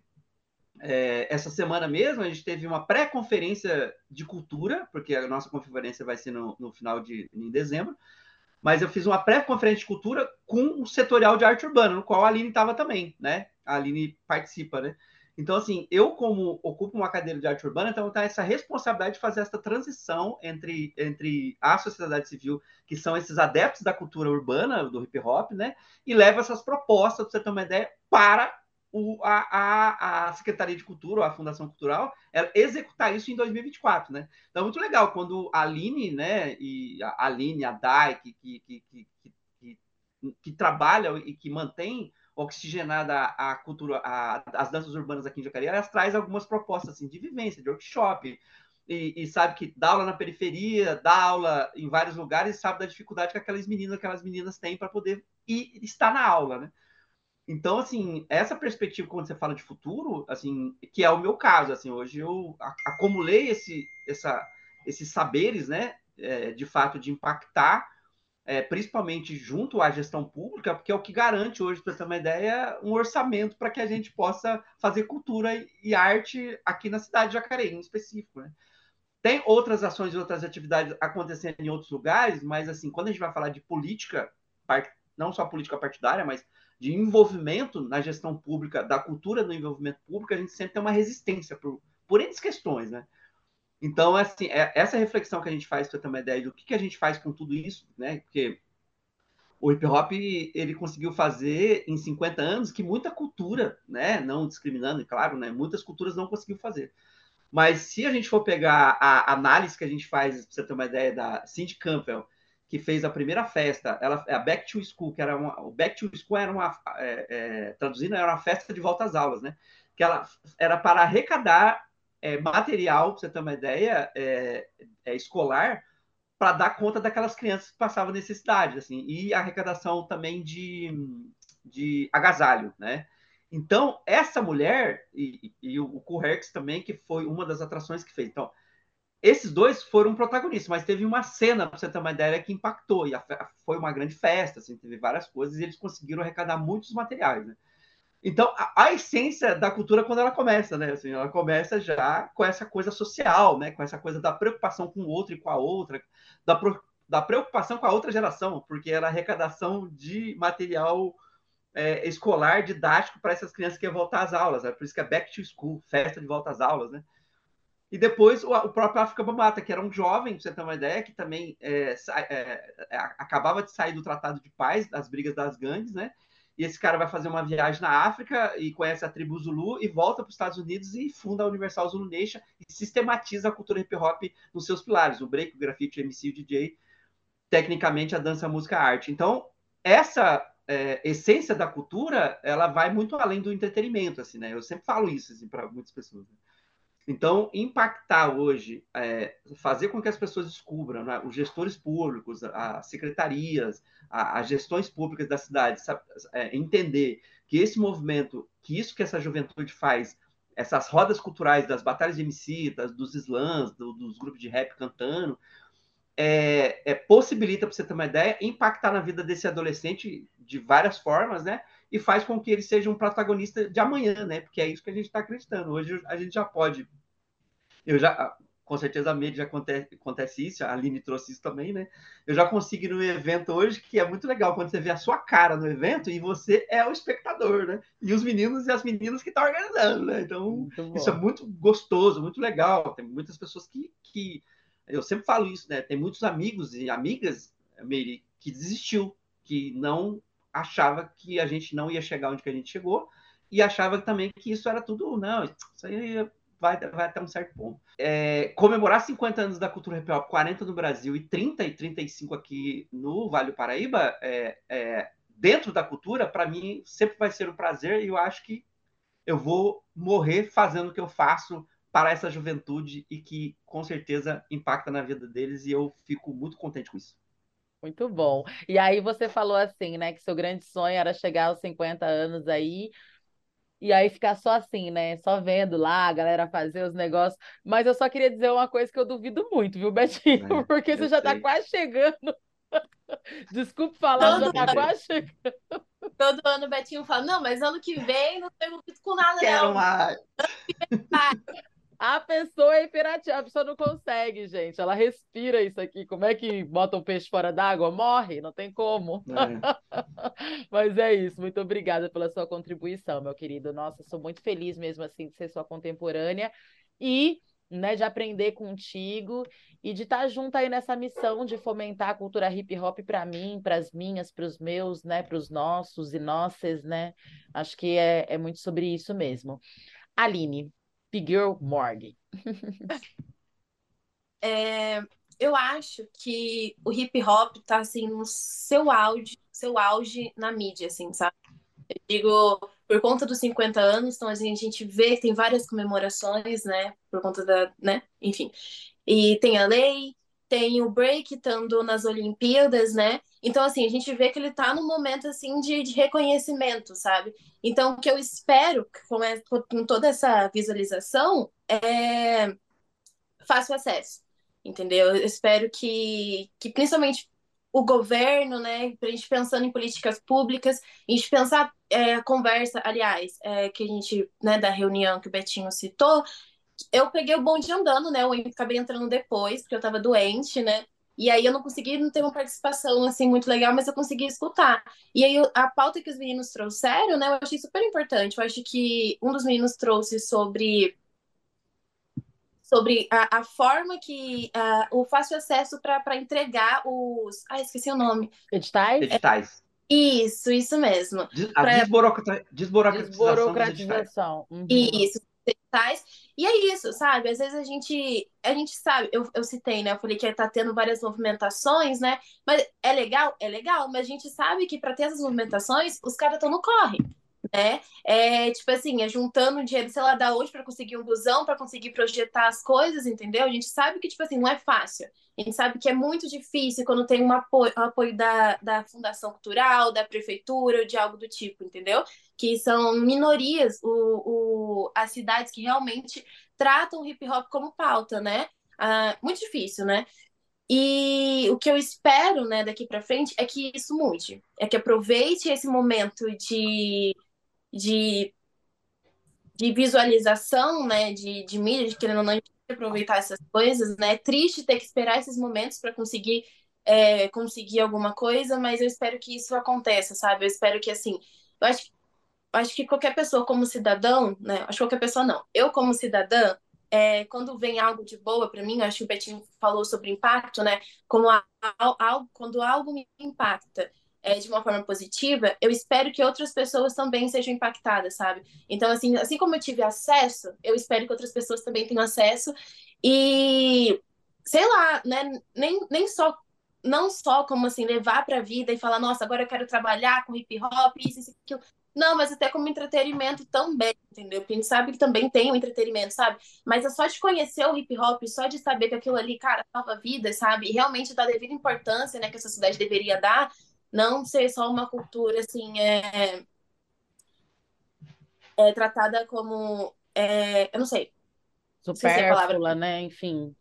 é, essa semana mesmo, a gente teve uma pré-conferência de cultura, porque a nossa conferência vai ser no, no final de em dezembro, mas eu fiz uma pré-conferência de cultura com o setorial de arte urbana, no qual a Aline estava também, né? A Aline participa, né? Então, assim, eu, como ocupo uma cadeira de arte urbana, então tenho essa responsabilidade de fazer essa transição entre, entre a sociedade civil, que são esses adeptos da cultura urbana, do hip hop, né? E leva essas propostas, para você ter uma ideia, para o, a, a, a, Secretaria de Cultura, ou a Fundação Cultural, ela executar isso em 2024, né? Então é muito legal quando a Aline, né, e a Aline, a Dai, que, que, que, que, que trabalham e que mantém oxigenada a cultura, a, as danças urbanas aqui em Jacareí, elas trazem algumas propostas assim, de vivência, de workshop, e, e, sabe que dá aula na periferia, dá aula em vários lugares, sabe da dificuldade que aquelas meninas, aquelas meninas têm para poder ir, estar na aula, né? Então, assim, essa perspectiva quando você fala de futuro, assim, que é o meu caso, assim, hoje eu acumulei esse, essa, esses saberes, né, é, de fato, de impactar, é, principalmente junto à gestão pública, porque é o que garante hoje, para ter uma ideia, um orçamento para que a gente possa fazer cultura e arte aqui na cidade de Jacareí, em específico, né? Tem outras ações e outras atividades acontecendo em outros lugares, mas, assim, quando a gente vai falar de política, não só política partidária, mas de envolvimento na gestão pública, da cultura no envolvimento público, a gente sempre tem uma resistência por, por questões, né? Então, assim, é, essa reflexão que a gente faz para ter uma ideia do que, que a gente faz com tudo isso, né? Porque o hip hop ele conseguiu fazer em 50 anos que muita cultura, né? Não discriminando, claro, né? Muitas culturas não conseguiu fazer. Mas se a gente for pegar a análise que a gente faz, para você ter uma ideia da Cindy Campbell, que fez a primeira festa, ela, a Back to School, que era uma, o Back to School era uma, é, é, traduzindo, era uma festa de volta às aulas, né? Que ela era para arrecadar é, material, para você ter uma ideia, é, é, escolar, para dar conta daquelas crianças que passavam necessidade, assim, e arrecadação também de, de agasalho, né? Então, essa mulher, e, e o, Currex também, que foi uma das atrações que fez. Então, esses dois foram protagonistas, mas teve uma cena, para você ter uma ideia, que impactou. E a, foi uma grande festa, assim, teve várias coisas, e eles conseguiram arrecadar muitos materiais. Né? Então, a, a, essência da cultura, quando ela começa, né? Assim, ela começa já com essa coisa social, né? com essa coisa da preocupação com o outro e com a outra, da, pro, da preocupação com a outra geração, porque era arrecadação de material é, escolar, didático, para essas crianças que iam voltar às aulas. Né? Por isso que é Back to School, festa de volta às aulas, né? E depois o, o próprio África Bamata, que era um jovem, você ter uma ideia, que também é, é, é, acabava de sair do Tratado de Paz, das brigas das gangues, né? E esse cara vai fazer uma viagem na África e conhece a tribo Zulu e volta para os Estados Unidos e funda a Universal Zulu Nation e sistematiza a cultura hip hop nos seus pilares, o break, o grafite, o MC, o DJ, tecnicamente a dança, a música, a arte. Então, essa é, essência da cultura, ela vai muito além do entretenimento, assim, né? Eu sempre falo isso assim, para muitas pessoas. Né? Então, impactar hoje, é, fazer com que as pessoas descubram, né, os gestores públicos, as secretarias, as gestões públicas da cidade, sabe, é, entender que esse movimento, que isso que essa juventude faz, essas rodas culturais das batalhas de MC, das, dos slams, do, dos grupos de rap cantando, é, é possibilita, para você ter uma ideia, impactar na vida desse adolescente de várias formas, né? E faz com que ele seja um protagonista de amanhã, né? Porque é isso que a gente está acreditando. Hoje a gente já pode. Eu já, com certeza a mídia já acontece, acontece isso, a Aline trouxe isso também, né? Eu já consigo ir no evento hoje, que é muito legal quando você vê a sua cara no evento e você é o espectador, né? E os meninos e as meninas que estão tá organizando, né? Então, isso é muito gostoso, muito legal. Tem muitas pessoas que, que. Eu sempre falo isso, né? Tem muitos amigos e amigas, Meire, que desistiu, que não achava que a gente não ia chegar onde que a gente chegou e achava também que isso era tudo, não, isso aí vai, vai até um certo ponto. É, comemorar 50 anos da cultura hip hop, 40 no Brasil e 30 e 35 aqui no Vale do Paraíba, é, é, dentro da cultura, para mim sempre vai ser um prazer e eu acho que eu vou morrer fazendo o que eu faço para essa juventude e que com certeza impacta na vida deles e eu fico muito contente com isso. Muito bom. E aí você falou assim, né, que seu grande sonho era chegar aos 50 anos aí, e aí ficar só assim, né? Só vendo lá a galera fazer os negócios. Mas eu só queria dizer uma coisa que eu duvido muito, viu, Betinho? É, *laughs* Porque você já está quase chegando. *laughs* Desculpe falar, Todo já tá quase chegando. Todo ano o Betinho fala: não, mas ano que vem não tenho com nada, Quero não. mais. A pessoa é imperativa, a pessoa não consegue, gente. Ela respira isso aqui. Como é que bota um peixe fora d'água? Morre, não tem como. É. *laughs* Mas é isso. Muito obrigada pela sua contribuição, meu querido. Nossa, sou muito feliz mesmo assim de ser sua contemporânea e né, de aprender contigo e de estar junto aí nessa missão de fomentar a cultura hip hop para mim, para as minhas, para os meus, né, para os nossos e nossas, né? Acho que é, é muito sobre isso mesmo. Aline, Pigirl Morgue. *laughs* é, eu acho que o hip hop tá assim no seu auge, seu auge na mídia, assim, sabe? Eu digo, por conta dos 50 anos, então a gente, a gente vê tem várias comemorações, né? Por conta da, né? Enfim. E tem a lei, tem o break estando nas Olimpíadas, né? Então, assim, a gente vê que ele está num momento, assim, de, de, reconhecimento, sabe? Então, o que eu espero com, com toda essa visualização é fácil acesso, entendeu? Eu espero que, que principalmente o governo, né, a gente pensando em políticas públicas, a gente pensar é, a conversa, aliás, é, que a gente, né, da reunião que o Betinho citou, eu peguei o bonde andando, né? Eu acabei entrando depois, porque eu tava doente, né? E aí eu não consegui não ter uma participação assim muito legal, mas eu consegui escutar. E aí a pauta que os meninos trouxeram, né, eu achei super importante. Eu acho que um dos meninos trouxe sobre sobre a, a forma que uh, o fácil acesso para entregar os, ah, esqueci o nome. Editais? Editais. Isso, isso mesmo. A pra... desburocratização, desburocratização. Uhum. Isso, E é isso, sabe? Às vezes a gente, a gente sabe, eu, eu citei, né? Eu falei que tá tendo várias movimentações, né? Mas é legal? É legal, mas a gente sabe que para ter essas movimentações, os caras estão no corre né? É tipo assim, é juntando dinheiro, sei lá, da hoje para conseguir um busão, para conseguir projetar as coisas, entendeu? A gente sabe que, tipo assim, não é fácil. A gente sabe que é muito difícil quando tem um apoio, um apoio da, da Fundação Cultural, da Prefeitura, de algo do tipo, entendeu? Que são minorias, o, o, as cidades que realmente tratam o hip hop como pauta, né? Ah, muito difícil, né? E o que eu espero, né, daqui para frente é que isso mude, é que aproveite esse momento de de, de visualização, né, de, de mídia, de querendo ou não aproveitar essas coisas, né? É triste ter que esperar esses momentos para conseguir é, conseguir alguma coisa, mas eu espero que isso aconteça, sabe? Eu espero que assim, eu acho, acho que qualquer pessoa como cidadão, né? Acho que qualquer pessoa não. Eu como cidadã, é, quando vem algo de boa para mim, acho que o Betinho falou sobre impacto, né? Como algo, quando algo me impacta, é, de uma forma positiva, eu espero que outras pessoas também sejam impactadas, sabe? Então, assim, assim como eu tive acesso, eu espero que outras pessoas também tenham acesso. E, sei lá, né? Nem, nem só não só como assim levar para a vida e falar, nossa, agora eu quero trabalhar com hip hop, isso, isso, aquilo. Não, mas até como entretenimento também, entendeu? Porque a gente sabe que também tem o entretenimento, sabe? Mas é só de conhecer o hip hop, só de saber que aquilo ali, cara, salva vida, sabe? E realmente dá devida importância, né, que a sociedade deveria dar, não ser só uma cultura assim é, é tratada como é, eu não sei supérflua, se palavra... né? Enfim.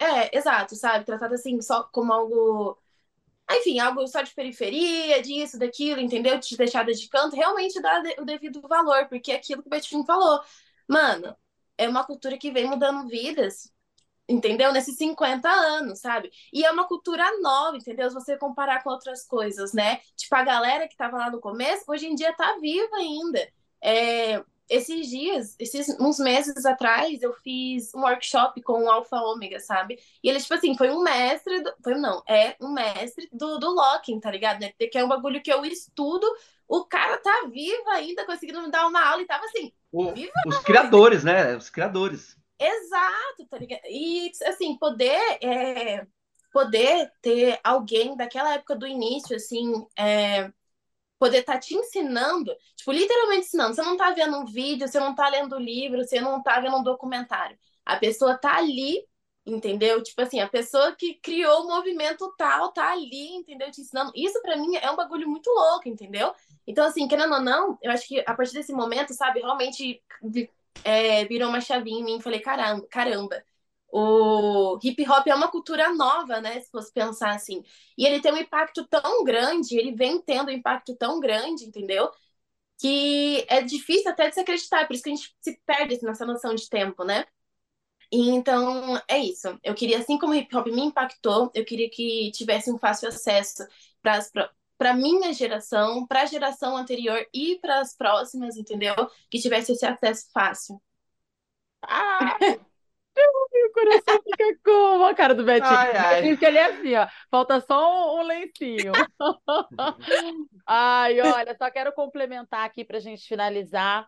É, exato, sabe? Tratada assim só como algo enfim, algo só de periferia, disso, daquilo, entendeu? De deixada de canto, realmente dá o devido valor, porque é aquilo que o Betinho falou. Mano, é uma cultura que vem mudando vidas entendeu? Nesses 50 anos, sabe? E é uma cultura nova, entendeu? Se você comparar com outras coisas, né? Tipo, a galera que tava lá no começo, hoje em dia tá viva ainda. É, esses dias, esses uns meses atrás, eu fiz um workshop com o Alpha Ômega, sabe? E ele, tipo assim, foi um mestre, do, foi não, é um mestre do, do locking, tá ligado? Né? Que é um bagulho que eu estudo, o cara tá vivo ainda, conseguindo me dar uma aula e tava assim, O, os criadores, né? Os criadores. Exato, tá ligado? E, assim, poder, é, poder ter alguém daquela época do início, assim, é, poder estar tá te ensinando, tipo, literalmente ensinando. Você não tá vendo um vídeo, você não tá lendo um livro, você não tá vendo um documentário. A pessoa tá ali, entendeu? Tipo assim, a pessoa que criou o movimento tal tá ali, entendeu? Te ensinando. Isso para mim é um bagulho muito louco, entendeu? Então, assim, querendo ou não, eu acho que a partir desse momento, sabe, realmente é, virou uma chavinha em mim falei, caramba, caramba, o hip hop é uma cultura nova, né? Se fosse pensar assim. E ele tem um impacto tão grande, ele vem tendo um impacto tão grande, entendeu? Que é difícil até de se acreditar, por isso que a gente se perde nessa noção de tempo, né? Então é isso. Eu queria, assim como o hip hop me impactou, eu queria que tivesse um fácil acesso para minha geração, para a geração anterior e para as próximas, entendeu? Que tivesse esse acesso fácil. Ah! o coração fica como a cara do Betinho. Ai, ai. que ele é assim, ó. Falta só um, um lencinho. *laughs* ai, olha, só quero complementar aqui para a gente finalizar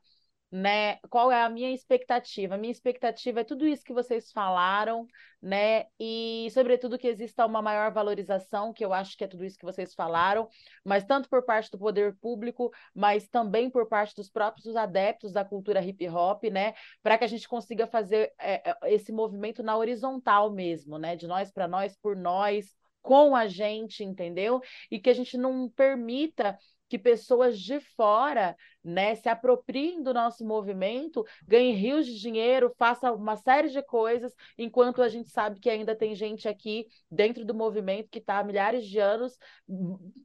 né? Qual é a minha expectativa? A minha expectativa é tudo isso que vocês falaram, né? E, sobretudo, que exista uma maior valorização, que eu acho que é tudo isso que vocês falaram, mas tanto por parte do poder público, mas também por parte dos próprios adeptos da cultura hip hop, né? Para que a gente consiga fazer é, é, esse movimento na horizontal mesmo, né? De nós para nós, por nós, com a gente, entendeu? E que a gente não permita que pessoas de fora né, se apropriem do nosso movimento, ganhem rios de dinheiro, façam uma série de coisas, enquanto a gente sabe que ainda tem gente aqui dentro do movimento que está há milhares de anos,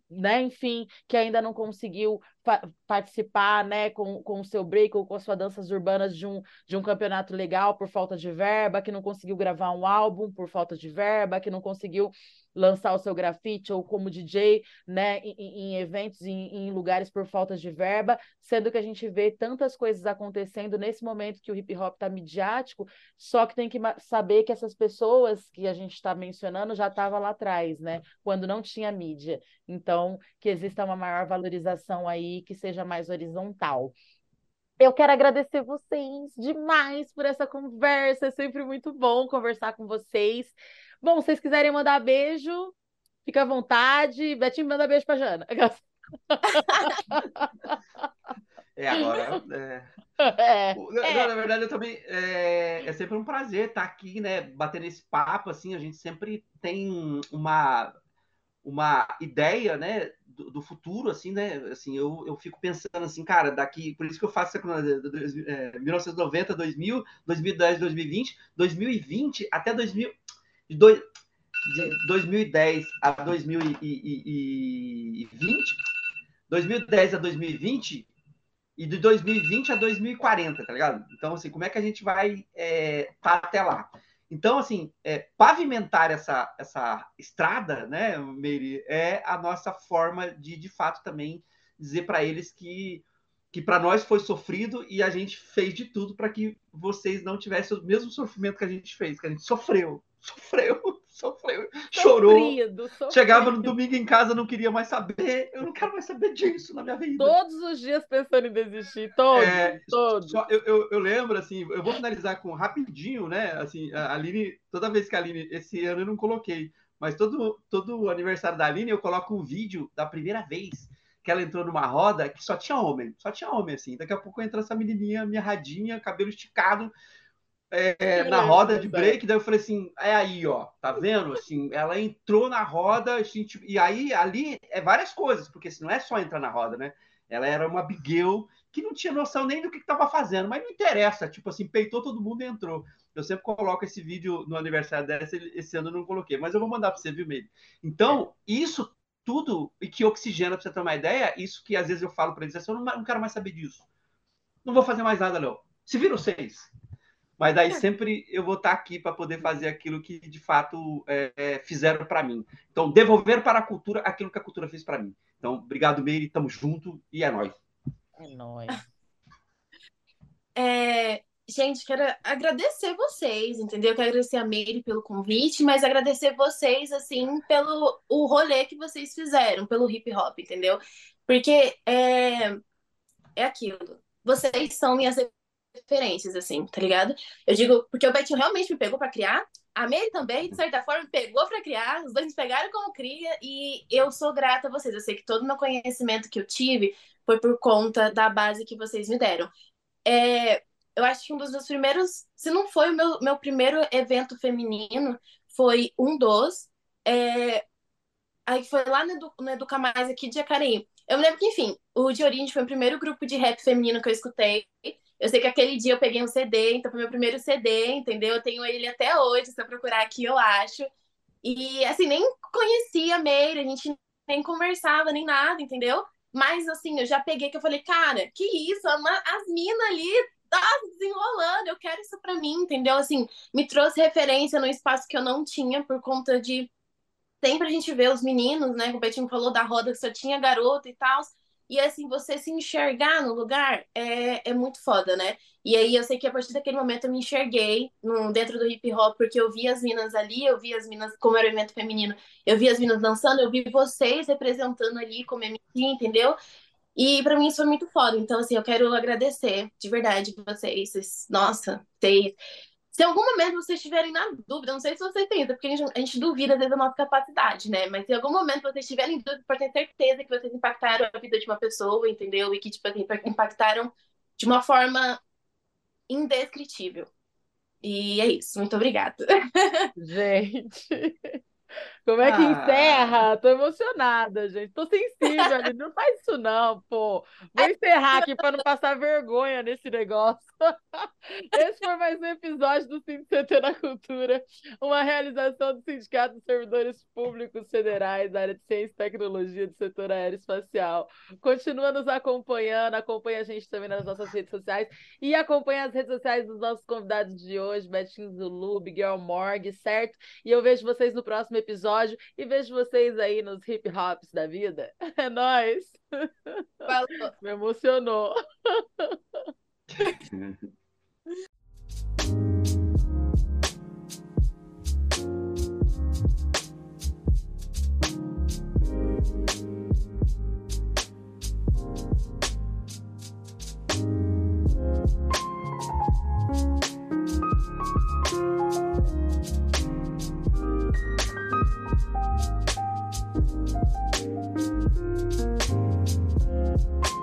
né, enfim, que ainda não conseguiu participar né, com, com o seu break ou com as suas danças urbanas de um, de um campeonato legal por falta de verba, que não conseguiu gravar um álbum por falta de verba, que não conseguiu lançar o seu grafite ou como DJ, né, em, em eventos, em, em, lugares por falta de verba, sendo que a gente vê tantas coisas acontecendo nesse momento que o hip hop está midiático, só que tem que saber que essas pessoas que a gente está mencionando já estavam lá atrás, né, quando não tinha mídia. Então, que exista uma maior valorização aí, que seja mais horizontal. Eu quero agradecer vocês demais por essa conversa. É sempre muito bom conversar com vocês. Bom, se vocês quiserem mandar beijo, fica à vontade. Betinho manda beijo pra Jana. *laughs* É, agora. É... *laughs* É, na, é. na, verdade, eu também. É, é, sempre um prazer estar aqui, né? Batendo esse papo, assim. A gente sempre tem uma, uma ideia, né? Do, do futuro, assim, né? Assim, eu, eu fico pensando assim, cara, daqui. Por isso que eu faço é, 1990, 2000, 2010, 2020, 2020 até 2000 de, dois, de 2010 a 2020, 2010 a 2020 e de 2020 a 2040, tá ligado? Então, assim, como é que a gente vai é, tá até lá? Então, assim, é, pavimentar essa, essa estrada, né, Meire, é a nossa forma de, de fato, também dizer para eles que, que para nós foi sofrido e a gente fez de tudo para que vocês não tivessem o mesmo sofrimento que a gente fez, que a gente sofreu, *laughs* sofreu, sofreu, chorou. Sofrido, sofrido. Chegava no domingo em casa, não queria mais saber. Eu não quero mais saber disso na minha vida. Todos os dias pensando em desistir, todos, é, todos. Só, eu, eu, eu, lembro, assim, eu vou finalizar com rapidinho, né? Assim, a Aline, toda vez que a Aline, esse ano eu não coloquei, mas todo, todo o aniversário da Aline eu coloco um vídeo da primeira vez que ela entrou numa roda que só tinha homem, só tinha homem, assim. Daqui a pouco entra essa menininha, minha radinha, cabelo esticado, é, na roda de break, daí eu falei assim, é aí, ó, tá vendo? Assim, ela entrou na roda, assim, e aí ali é várias coisas, porque assim, não é só entrar na roda, né? Ela era uma bigueu que não tinha noção nem do que estava fazendo, mas não interessa, tipo assim, peitou todo mundo e entrou. Eu sempre coloco esse vídeo no aniversário dessa, esse ano eu não coloquei, mas eu vou mandar para você, viu, Meire? Então, isso tudo, e que oxigena, para você ter uma ideia, isso que às vezes eu falo para eles, assim, eu não, não quero mais saber disso. Não vou fazer mais nada, Léo. Se viram vocês. Mas aí é. sempre eu vou estar aqui para poder fazer aquilo que de fato é, é fizeram para mim. Então, devolver para a cultura aquilo que a cultura fez para mim. Então, obrigado, Meire, tamo junto e é nóis. É nóis. *laughs* É, gente, quero agradecer vocês, entendeu? Quero agradecer a Meire pelo convite, mas agradecer vocês, assim, pelo o rolê que vocês fizeram, pelo hip hop, entendeu? Porque é, é aquilo. Vocês são minhas referências, assim, tá ligado? Eu digo, porque o Betinho realmente me pegou para criar, a Mary também, de certa forma, me pegou para criar, os dois me pegaram como cria, e eu sou grata a vocês. Eu sei que todo o meu conhecimento que eu tive foi por conta da base que vocês me deram. É, eu acho que um dos meus primeiros, se não foi o meu, meu primeiro evento feminino, foi um dos. É, aí foi lá no, Edu, no Educa Mais aqui de Jacareí. Eu me lembro que, enfim, o de Orinde foi o primeiro grupo de rap feminino que eu escutei. Eu sei que aquele dia eu peguei um CD, então foi meu primeiro CD, entendeu? Eu tenho ele até hoje, se eu procurar aqui, eu acho. E, assim, nem conhecia a Meire, a gente nem conversava, nem nada, entendeu? Mas, assim, eu já peguei que eu falei, cara, que isso? As minas ali tá desenrolando, eu quero isso pra mim, entendeu? Assim, me trouxe referência no espaço que eu não tinha por conta de sempre a gente vê os meninos, né? O Betinho falou da roda que só tinha garoto e tal. E assim, você se enxergar no lugar é, é muito foda, né? E aí eu sei que a partir daquele momento eu me enxerguei no, dentro do hip hop, porque eu vi as minas ali, eu vi as minas como era o evento feminino, eu vi as minas dançando, eu vi vocês representando ali como MC, entendeu? E para mim isso foi muito foda. Então, assim, eu quero agradecer de verdade vocês. nossa, vocês se em algum momento vocês estiverem na dúvida, não sei se vocês têm, porque a gente, a gente duvida às vezes da nossa capacidade, né? Mas se em algum momento vocês estiverem em dúvida, pode ter certeza que vocês impactaram a vida de uma pessoa, entendeu? E que, tipo assim, impactaram de uma forma indescritível. E é isso. Muito obrigada. *laughs* Gente. Como é que ah. encerra? Tô emocionada, gente. Tô sensível ali. Não faz isso, não, pô. Vou encerrar aqui para não passar vergonha nesse negócio. *laughs* Esse foi mais um episódio do CT na Cultura, uma realização do Sindicato dos Servidores Públicos Federais da área de Ciência e Tecnologia do setor aeroespacial. Continua nos acompanhando, acompanha a gente também nas nossas redes sociais e acompanha as redes sociais dos nossos convidados de hoje, Betinho Zulu, Miguel Morg, certo? E eu vejo vocês no próximo episódio e vejo vocês aí nos hip hops da vida. *laughs* É nóis! Falou. *laughs* Me emocionou. *laughs* Thank you.